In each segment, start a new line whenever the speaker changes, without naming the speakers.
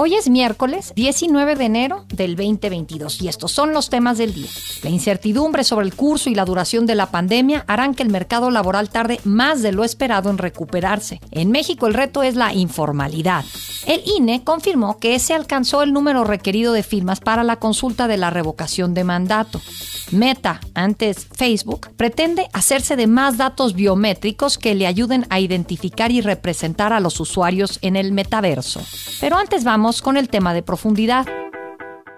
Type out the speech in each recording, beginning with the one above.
Hoy es miércoles 19 de enero del 2022 y estos son los temas del día. La incertidumbre sobre el curso y la duración de la pandemia harán que el mercado laboral tarde más de lo esperado en recuperarse. En México el reto es la informalidad. El INE confirmó que se alcanzó el número requerido de firmas para la consulta de la revocación de mandato. Meta, antes Facebook, pretende hacerse de más datos biométricos que le ayuden a identificar y representar a los usuarios en el metaverso. Pero antes vamos con el tema de profundidad.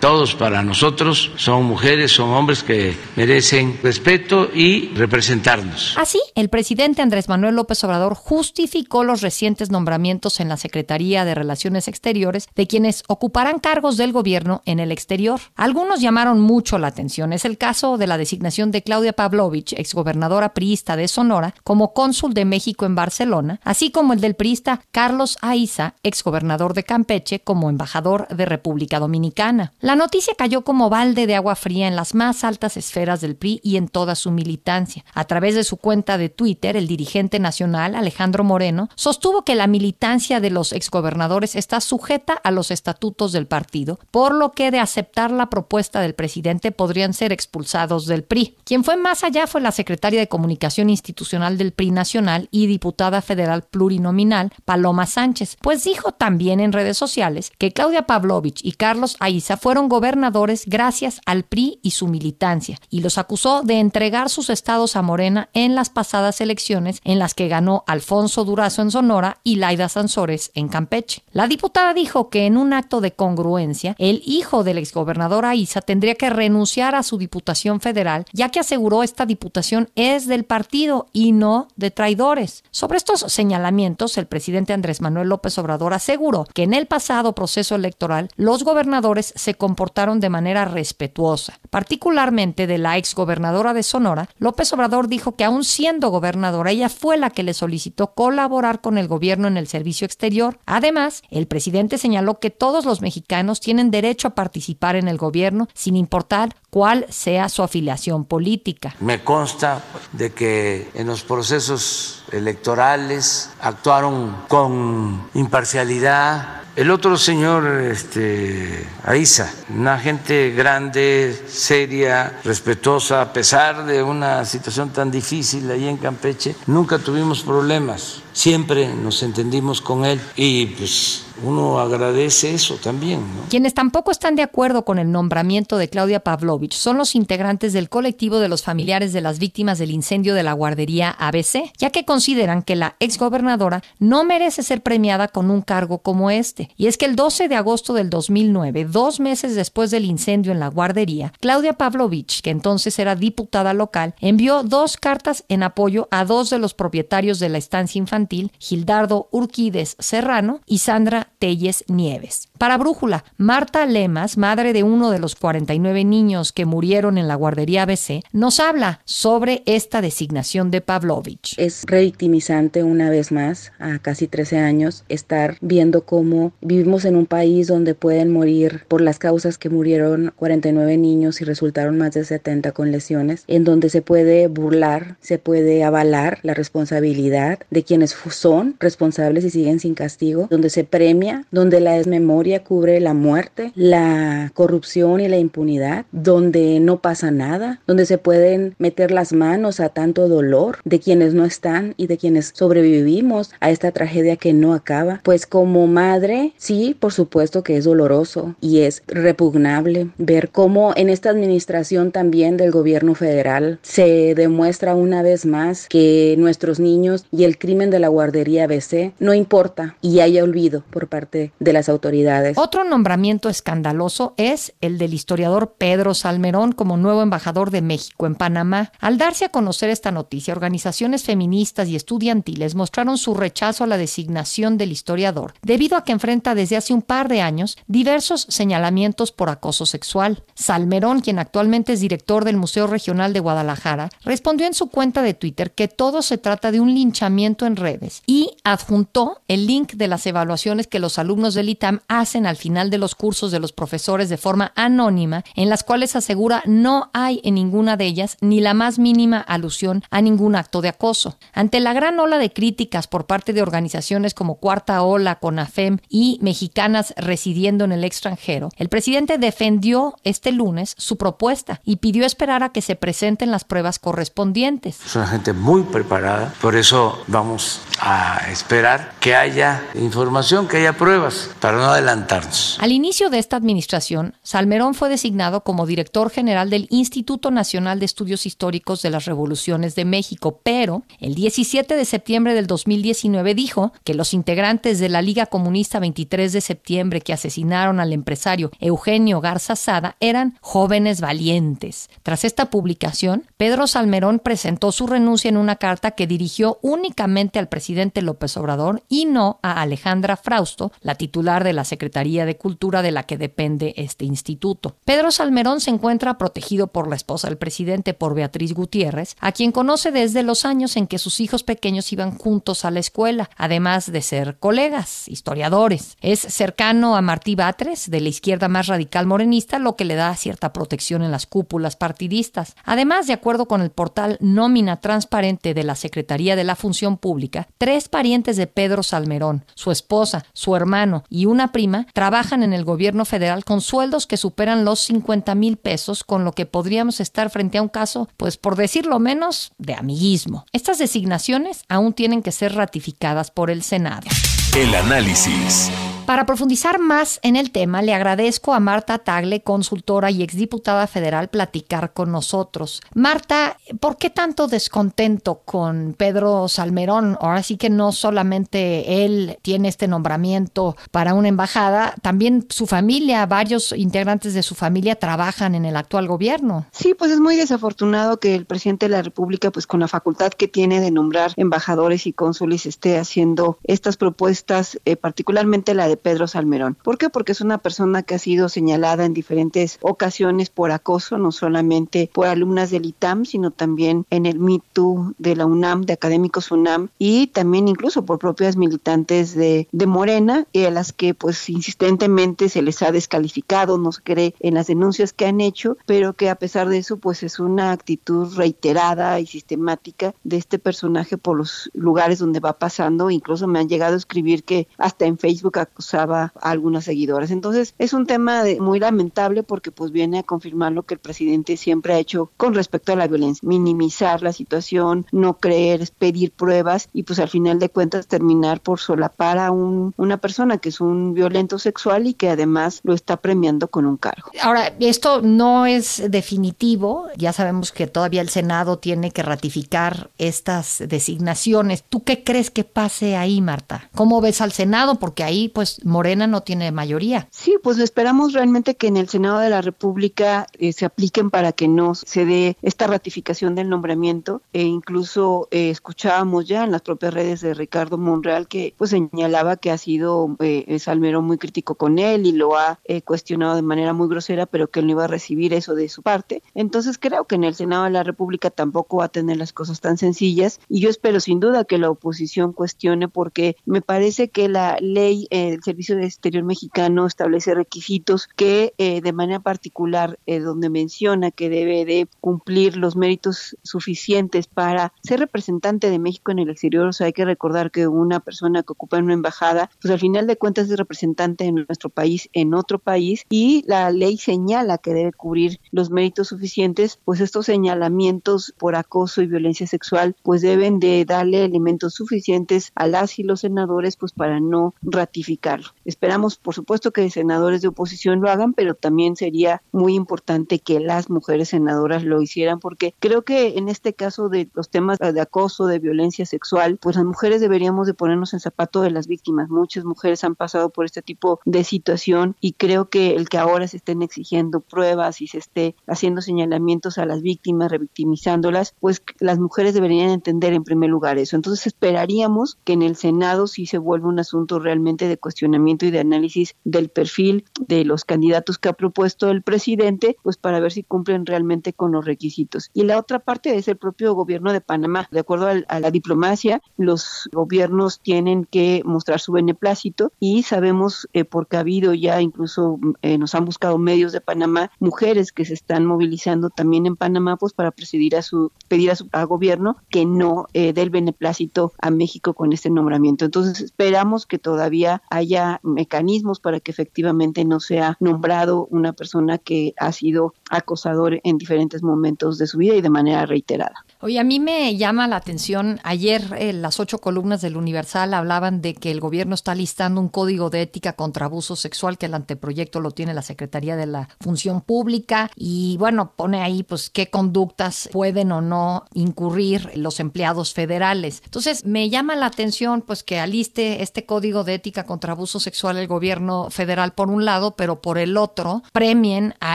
Todos para nosotros son mujeres, son hombres que merecen respeto y representarnos.
Así, el presidente Andrés Manuel López Obrador justificó los recientes nombramientos en la Secretaría de Relaciones Exteriores de quienes ocuparán cargos del gobierno en el exterior. Algunos llamaron mucho la atención. Es el caso de la designación de Claudia Pavlovich, exgobernadora priista de Sonora, como cónsul de México en Barcelona, así como el del priista Carlos Aiza, exgobernador de Campeche, como embajador de República Dominicana. Noticia cayó como balde de agua fría en las más altas esferas del PRI y en toda su militancia. A través de su cuenta de Twitter, el dirigente nacional, Alejandro Moreno, sostuvo que la militancia de los exgobernadores está sujeta a los estatutos del partido, por lo que de aceptar la propuesta del presidente podrían ser expulsados del PRI. Quien fue más allá fue la secretaria de Comunicación Institucional del PRI Nacional y diputada federal plurinominal, Paloma Sánchez, pues dijo también en redes sociales que Claudia Pavlovich y Carlos Aiza fueron gobernadores gracias al PRI y su militancia, y los acusó de entregar sus estados a Morena en las pasadas elecciones en las que ganó Alfonso Durazo en Sonora y Laida Sansores en Campeche. La diputada dijo que en un acto de congruencia, el hijo del exgobernador Aiza tendría que renunciar a su diputación federal, ya que aseguró esta diputación es del partido y no de traidores. Sobre estos señalamientos, el presidente Andrés Manuel López Obrador aseguró que en el pasado proceso electoral los gobernadores se comportaron de manera respetuosa. Particularmente de la ex gobernadora de Sonora, López Obrador dijo que aún siendo gobernadora, ella fue la que le solicitó colaborar con el gobierno en el servicio exterior. Además, el presidente señaló que todos los mexicanos tienen derecho a participar en el gobierno sin importar cuál sea su afiliación política.
Me consta de que en los procesos electorales actuaron con imparcialidad. El otro señor, este, Aiza, una gente grande, seria, respetuosa, a pesar de una situación tan difícil ahí en Campeche, nunca tuvimos problemas, siempre nos entendimos con él y pues uno agradece eso también.
Quienes tampoco están de acuerdo con el nombramiento de Claudia Pavlovich son los integrantes del colectivo de los familiares de las víctimas del incendio de la guardería ABC, ya que consideran que la exgobernadora no merece ser premiada con un cargo como este. Y es que el 12 de agosto del 2009, dos meses después del incendio en la guardería, Claudia Pavlovich, que entonces era diputada local, envió dos cartas en apoyo a dos de los propietarios de la estancia infantil, Gildardo Urquides Serrano y Sandra Telles Nieves. Para Brújula, Marta Lemas, madre de uno de los 49 niños que murieron en la guardería ABC, nos habla sobre esta designación de Pavlovich.
Es revictimizante una vez más, a casi 13 años, estar viendo cómo vivimos en un país donde pueden morir por las causas que murieron 49 niños y resultaron más de 70 con lesiones, en donde se puede burlar, se puede avalar la responsabilidad de quienes son responsables y siguen sin castigo, donde se premia, donde la desmemoria cubre la muerte, la corrupción y la impunidad, donde no pasa nada, donde se pueden meter las manos a tanto dolor de quienes no están y de quienes sobrevivimos a esta tragedia que no acaba. Pues como madre, sí, por supuesto que es doloroso y es repugnable ver cómo en esta administración también del gobierno federal se demuestra una vez más que nuestros niños y el crimen de la guardería BC no importa y haya olvido por parte de las autoridades
otro nombramiento escandaloso es el del historiador Pedro Salmerón como nuevo embajador de México en Panamá. Al darse a conocer esta noticia, organizaciones feministas y estudiantiles mostraron su rechazo a la designación del historiador, debido a que enfrenta desde hace un par de años diversos señalamientos por acoso sexual. Salmerón, quien actualmente es director del Museo Regional de Guadalajara, respondió en su cuenta de Twitter que todo se trata de un linchamiento en redes y adjuntó el link de las evaluaciones que los alumnos del ITAM hacen al final de los cursos de los profesores de forma anónima, en las cuales asegura no hay en ninguna de ellas ni la más mínima alusión a ningún acto de acoso. Ante la gran ola de críticas por parte de organizaciones como Cuarta Ola, CONAFEM y mexicanas residiendo en el extranjero, el presidente defendió este lunes su propuesta y pidió esperar a que se presenten las pruebas correspondientes.
Es una gente muy preparada, por eso vamos a esperar que haya información, que haya pruebas, para no adelantarnos.
Al inicio de esta administración, Salmerón fue designado como director general del Instituto Nacional de Estudios Históricos de las Revoluciones de México, pero el 17 de septiembre del 2019 dijo que los integrantes de la Liga Comunista 23 de septiembre que asesinaron al empresario Eugenio Garza Sada eran jóvenes valientes. Tras esta publicación, Pedro Salmerón presentó su renuncia en una carta que dirigió únicamente al presidente López Obrador y no a Alejandra Frausto, la titular de la Secretaría de Cultura de la que depende este instituto. Pedro Salmerón se encuentra protegido por la esposa del presidente, por Beatriz Gutiérrez, a quien conoce desde los años en que sus hijos pequeños iban juntos a la escuela, además de ser colegas, historiadores. Es cercano a Martí Batres, de la izquierda más radical morenista, lo que le da cierta protección en las cúpulas partidistas. Además, de acuerdo con el portal Nómina Transparente de la Secretaría de la Función Pública, tres parientes de Pedro Salmerón, su esposa, su hermano y una prima, trabajan en el gobierno federal con sueldos que superan los 50 mil pesos, con lo que podríamos estar frente a un caso, pues por decirlo menos, de amiguismo. Estas designaciones aún tienen que ser ratificadas por el Senado.
El análisis.
Para profundizar más en el tema, le agradezco a Marta Tagle, consultora y exdiputada federal, platicar con nosotros. Marta, ¿por qué tanto descontento con Pedro Salmerón? Ahora sí que no solamente él tiene este nombramiento para una embajada, también su familia, varios integrantes de su familia trabajan en el actual gobierno.
Sí, pues es muy desafortunado que el presidente de la República, pues con la facultad que tiene de nombrar embajadores y cónsules, esté haciendo estas propuestas, eh, particularmente la de Pedro Salmerón. ¿Por qué? Porque es una persona que ha sido señalada en diferentes ocasiones por acoso, no solamente por alumnas del ITAM, sino también en el MeToo de la UNAM, de académicos UNAM, y también incluso por propias militantes de, de Morena, y a las que pues insistentemente se les ha descalificado, no se cree en las denuncias que han hecho, pero que a pesar de eso pues es una actitud reiterada y sistemática de este personaje por los lugares donde va pasando, incluso me han llegado a escribir que hasta en Facebook acusaba a algunas seguidoras. Entonces es un tema muy lamentable porque pues viene a confirmar lo que el presidente siempre ha hecho con respecto a la violencia, minimizar la situación, no creer, pedir pruebas y pues al final de cuentas terminar por solapar a un, una persona que es un violento sexual y que además lo está premiando con un cargo.
Ahora, esto no es definitivo, ya sabemos que todavía el Senado tiene que ratificar estas designaciones. ¿Tú qué crees que pase ahí, Marta? ¿Cómo ves al Senado? Porque ahí pues Morena no tiene mayoría.
Sí, pues esperamos realmente que en el Senado de la República eh, se apliquen para que no se dé esta ratificación del nombramiento e incluso eh, escuchábamos ya en las propias redes de Ricardo Monreal que pues señalaba que ha sido eh, Salmero muy crítico con él y lo ha eh, cuestionado de manera muy grosera, pero que él no iba a recibir eso de su parte. Entonces creo que en el Senado de la República tampoco va a tener las cosas tan sencillas y yo espero sin duda que la oposición cuestione porque me parece que la ley el Servicio de Exterior Mexicano establece requisitos que eh, de manera particular, eh, donde menciona que debe de cumplir los méritos suficientes para ser representante de México en el exterior. O sea, hay que recordar que una persona que ocupa una embajada, pues al final de cuentas es representante de nuestro país en otro país y la ley señala que debe cubrir los méritos suficientes, pues estos señalamientos por acoso y violencia sexual, pues deben de darle elementos suficientes a las y los senadores, pues para no ratificar Esperamos, por supuesto, que senadores de oposición lo hagan, pero también sería muy importante que las mujeres senadoras lo hicieran, porque creo que en este caso de los temas de acoso, de violencia sexual, pues las mujeres deberíamos de ponernos en zapato de las víctimas. Muchas mujeres han pasado por este tipo de situación y creo que el que ahora se estén exigiendo pruebas y se esté haciendo señalamientos a las víctimas, revictimizándolas, pues las mujeres deberían entender en primer lugar eso. Entonces esperaríamos que en el Senado sí se vuelva un asunto realmente de cuestión y de análisis del perfil de los candidatos que ha propuesto el presidente, pues para ver si cumplen realmente con los requisitos. Y la otra parte es el propio gobierno de Panamá. De acuerdo a la diplomacia, los gobiernos tienen que mostrar su beneplácito y sabemos, eh, porque ha habido ya incluso, eh, nos han buscado medios de Panamá, mujeres que se están movilizando también en Panamá, pues para presidir a su, pedir a su gobierno que no eh, dé el beneplácito a México con este nombramiento. Entonces esperamos que todavía haya mecanismos para que efectivamente no sea nombrado una persona que ha sido acosador en diferentes momentos de su vida y de manera reiterada.
Oye, a mí me llama la atención, ayer eh, las ocho columnas del Universal hablaban de que el gobierno está listando un código de ética contra abuso sexual, que el anteproyecto lo tiene la Secretaría de la Función Pública, y bueno, pone ahí pues qué conductas pueden o no incurrir los empleados federales. Entonces, me llama la atención pues que aliste este código de ética contra abuso sexual el gobierno federal por un lado, pero por el otro premien a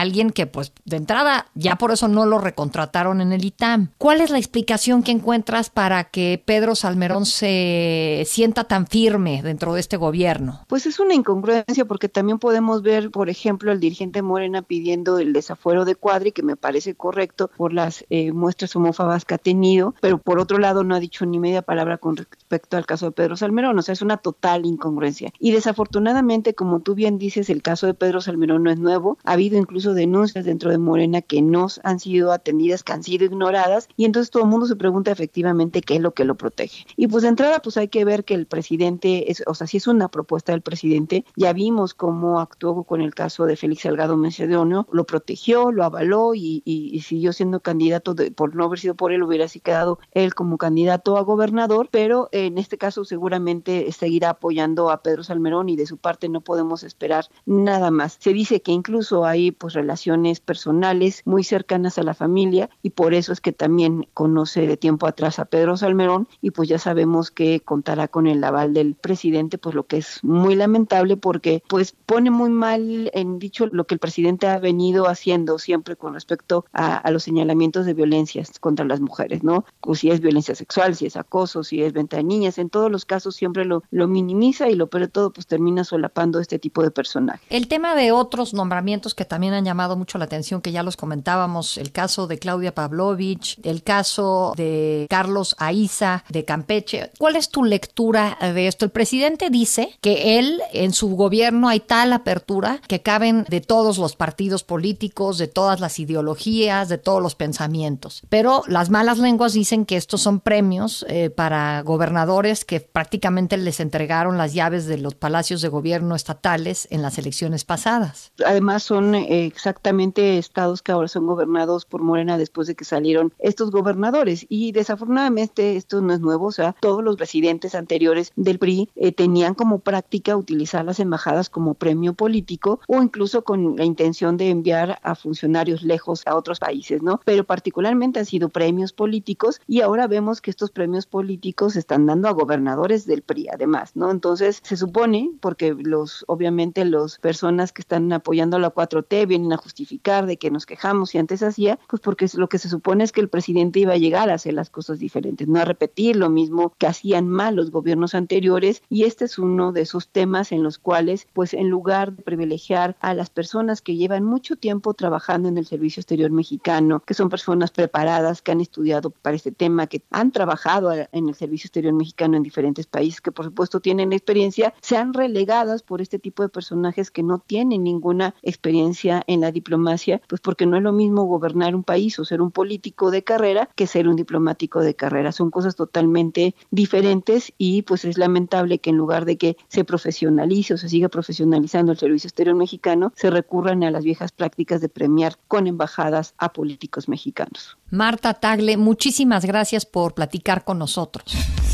alguien que pues de entrada ya por eso no lo recontrataron en el ITAM. ¿Cuál es la explicación que encuentras para que Pedro Salmerón se sienta tan firme dentro de este gobierno?
Pues es una incongruencia porque también podemos ver, por ejemplo, el dirigente Morena pidiendo el desafuero de Cuadri, que me parece correcto por las eh, muestras homófobas que ha tenido, pero por otro lado no ha dicho ni media palabra con respecto al caso de Pedro Salmerón, o sea, es una total incongruencia. Y desafortunadamente, como tú bien dices, el caso de Pedro Salmerón no es nuevo, ha habido incluso denuncias dentro de Morena que no han sido atendidas, que han sido ignoradas, y entonces todo el mundo se pregunta efectivamente qué es lo que lo protege. Y pues de entrada pues hay que ver que el presidente, es, o sea, si es una propuesta del presidente, ya vimos cómo actuó con el caso de Félix Salgado Macedonio, lo protegió, lo avaló y, siguió siendo candidato, de, por no haber sido por él, hubiera así quedado él como candidato a gobernador, pero en este caso seguramente seguirá apoyando a Pedro Salmerón y de su parte no podemos esperar nada más. Se dice que incluso hay pues relaciones personales muy cercanas a la familia y por eso es que también conoce de tiempo atrás a Pedro Salmerón y pues ya sabemos que contará con el aval del presidente, pues lo que es muy lamentable porque pues pone muy mal en dicho lo que el presidente ha venido haciendo siempre con respecto a, los señalamientos de violencias contra las mujeres, ¿no? Si es violencia sexual, si es acoso, si es venta de niñas, en todos los casos siempre lo, minimiza y lo peor todo pues termina solapando este tipo de personajes.
El tema de otros nombramientos que también han llamado mucho la atención, que ya los comentábamos, el caso de Claudia Pavlovich, el caso de Carlos Aiza de Campeche. ¿Cuál es tu lectura de esto? El presidente dice que él en su gobierno hay tal apertura que caben de todos los partidos políticos, de todas las ideologías, de todos los pensamientos. Pero las malas lenguas dicen que estos son premios eh, para gobernadores que prácticamente les entregaron las llaves de los palacios de gobierno estatales en las elecciones pasadas.
Además son eh, exactamente estados que ahora son gobernados por Morena después de que salieron estos gobernadores. Y desafortunadamente esto no es nuevo, o sea, todos los presidentes anteriores del PRI eh, tenían como práctica utilizar las embajadas como premio político o incluso con la intención de enviar a funcionarios lejos a otros países, ¿no? Pero particularmente han sido premios políticos y ahora vemos que estos premios políticos se están dando a gobernadores del PRI además, ¿no? Entonces se supone, porque los, obviamente las personas que están apoyando a la 4T vienen a justificar de que nos quejamos y antes hacía, pues porque lo que se supone es que el presidente iba a llegar a hacer las cosas diferentes, no a repetir lo mismo que hacían mal los gobiernos anteriores. Y este es uno de esos temas en los cuales pues en lugar de privilegiar a las personas que llevan mucho tiempo trabajando en el servicio exterior mexicano, que son personas preparadas, que han estudiado para este tema, que han trabajado en el servicio exterior mexicano en diferentes países, que por supuesto tienen experiencia, sean relegadas por este tipo de personajes que no tienen ninguna experiencia en la diplomacia, pues porque no es lo mismo gobernar un país o ser un político de carrera que ser un diplomático de carrera. Son cosas totalmente diferentes y pues es lamentable que en lugar de que se profesionalice o se siga profesionalizando el servicio exterior mexicano, se recurran a las viejas prácticas de premiar con embajadas a políticos mexicanos.
Marta Tagle, muchísimas gracias por platicar con nosotros.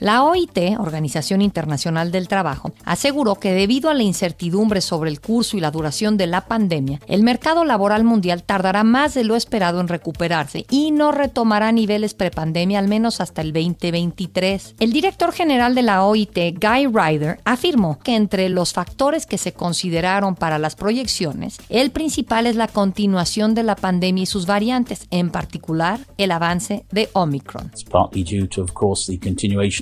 La OIT, Organización Internacional del Trabajo, aseguró que debido a la incertidumbre sobre el curso y la duración de la pandemia, el mercado laboral mundial tardará más de lo esperado en recuperarse y no retomará niveles prepandemia al menos hasta el 2023. El director general de la OIT, Guy Ryder, afirmó que entre los factores que se consideraron para las proyecciones, el principal es la continuación de la pandemia y sus variantes, en particular el avance de Omicron.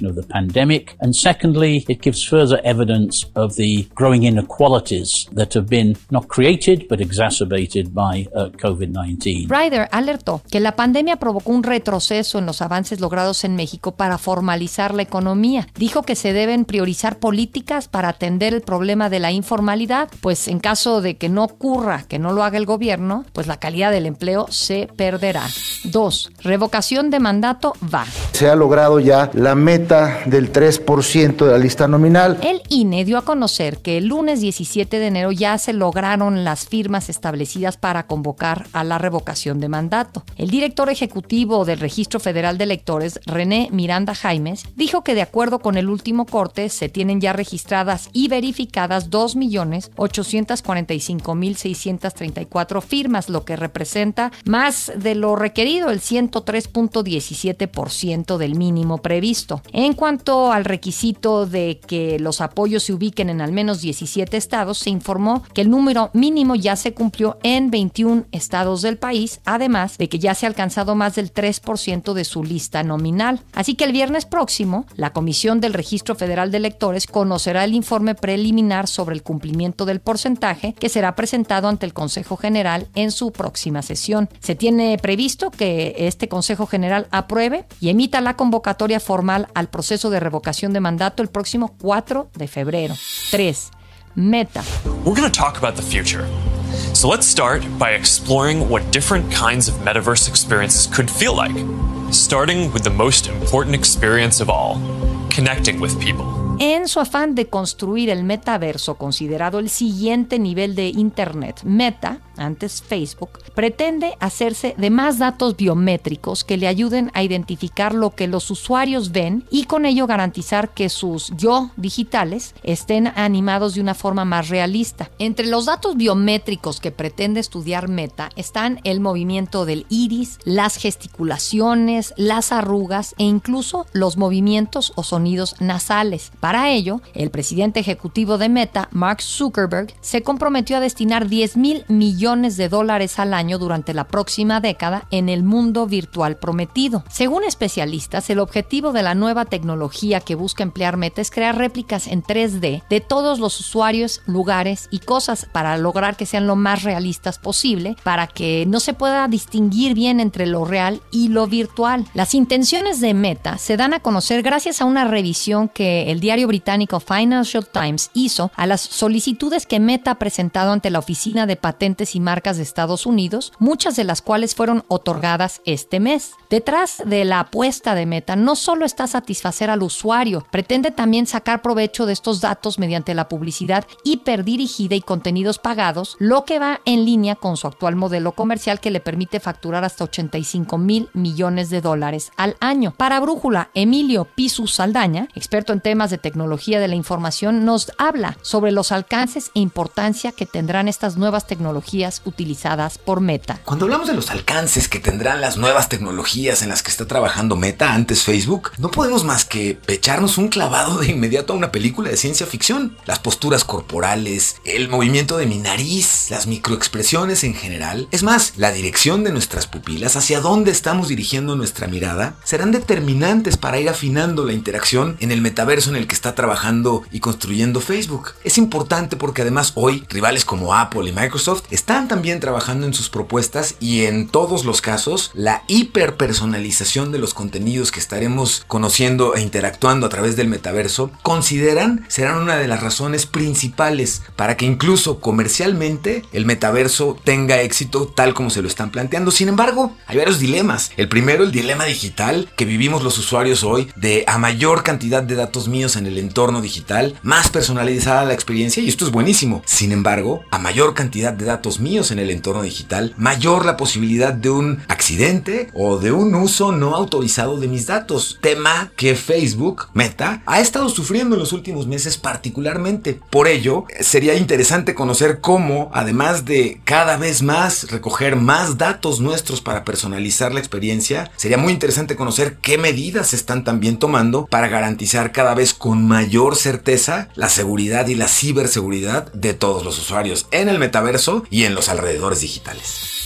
Of the pandemic, and secondly, it gives further evidence of the growing inequalities that have been not created but exacerbated by uh, COVID-19.
Ryder alertó que la pandemia provocó un retroceso en los avances logrados en México para formalizar la economía. Dijo que se deben priorizar políticas para atender el problema de la informalidad, pues en caso de que no ocurra, que no lo haga el gobierno, pues la calidad del empleo se perderá. 2. Revocación de mandato va.
Se ha logrado ya la meta del 3% de la lista nominal.
El INE dio a conocer que el lunes 17 de enero ya se lograron las firmas establecidas para convocar a la revocación de mandato. El director ejecutivo del Registro Federal de Electores, René Miranda Jaimes, dijo que de acuerdo con el último corte se tienen ya registradas y verificadas 2.845.634 firmas, lo que representa más de lo requerido, el 103.17% del mínimo previsto. En cuanto al requisito de que los apoyos se ubiquen en al menos 17 estados, se informó que el número mínimo ya se cumplió en 21 estados del país, además de que ya se ha alcanzado más del 3% de su lista nominal. Así que el viernes próximo, la Comisión del Registro Federal de Electores conocerá el informe preliminar sobre el cumplimiento del porcentaje que será presentado ante el Consejo General en su próxima sesión. Se tiene previsto que este Consejo General apruebe y emita la convocatoria formal al proceso de revocación de mandato el próximo 4 de febrero. 3. Meta.
We're going to talk about the future. So let's start by exploring what different kinds of metaverse experiences could feel like, starting with the most important experience of all connecting with people.
En su afán de construir el metaverso considerado el siguiente nivel de Internet, Meta, antes Facebook, pretende hacerse de más datos biométricos que le ayuden a identificar lo que los usuarios ven y con ello garantizar que sus yo digitales estén animados de una forma más realista. Entre los datos biométricos que pretende estudiar Meta están el movimiento del iris, las gesticulaciones, las arrugas e incluso los movimientos o sonidos nasales. Para ello, el presidente ejecutivo de Meta, Mark Zuckerberg, se comprometió a destinar 10 mil millones de dólares al año durante la próxima década en el mundo virtual prometido. Según especialistas, el objetivo de la nueva tecnología que busca emplear Meta es crear réplicas en 3D de todos los usuarios, lugares y cosas para lograr que sean lo más realistas posible, para que no se pueda distinguir bien entre lo real y lo virtual. Las intenciones de Meta se dan a conocer gracias a una revisión que el diario británico Financial Times hizo a las solicitudes que Meta ha presentado ante la Oficina de Patentes Marcas de Estados Unidos, muchas de las cuales fueron otorgadas este mes. Detrás de la apuesta de Meta no solo está satisfacer al usuario, pretende también sacar provecho de estos datos mediante la publicidad hiperdirigida y contenidos pagados, lo que va en línea con su actual modelo comercial que le permite facturar hasta 85 mil millones de dólares al año. Para Brújula, Emilio Pisu Saldaña, experto en temas de tecnología de la información, nos habla sobre los alcances e importancia que tendrán estas nuevas tecnologías utilizadas por Meta.
Cuando hablamos de los alcances que tendrán las nuevas tecnologías en las que está trabajando Meta, antes Facebook, no podemos más que echarnos un clavado de inmediato a una película de ciencia ficción. Las posturas corporales, el movimiento de mi nariz, las microexpresiones en general, es más, la dirección de nuestras pupilas, hacia dónde estamos dirigiendo nuestra mirada, serán determinantes para ir afinando la interacción en el metaverso en el que está trabajando y construyendo Facebook. Es importante porque además hoy rivales como Apple y Microsoft están también trabajando en sus propuestas y en todos los casos la hiperpersonalización de los contenidos que estaremos conociendo e interactuando a través del metaverso consideran serán una de las razones principales para que incluso comercialmente el metaverso tenga éxito tal como se lo están planteando. Sin embargo, hay varios dilemas. El primero, el dilema digital que vivimos los usuarios hoy de a mayor cantidad de datos míos en el entorno digital, más personalizada la experiencia y esto es buenísimo. Sin embargo, a mayor cantidad de datos míos en el entorno digital, mayor la posibilidad de un accidente o de un uso no autorizado de mis datos, tema que Facebook, Meta, ha estado sufriendo en los últimos meses particularmente. Por ello, sería interesante conocer cómo, además de cada vez más recoger más datos nuestros para personalizar la experiencia, sería muy interesante conocer qué medidas se están también tomando para garantizar cada vez con mayor certeza la seguridad y la ciberseguridad de todos los usuarios en el metaverso y en los alrededores digitales.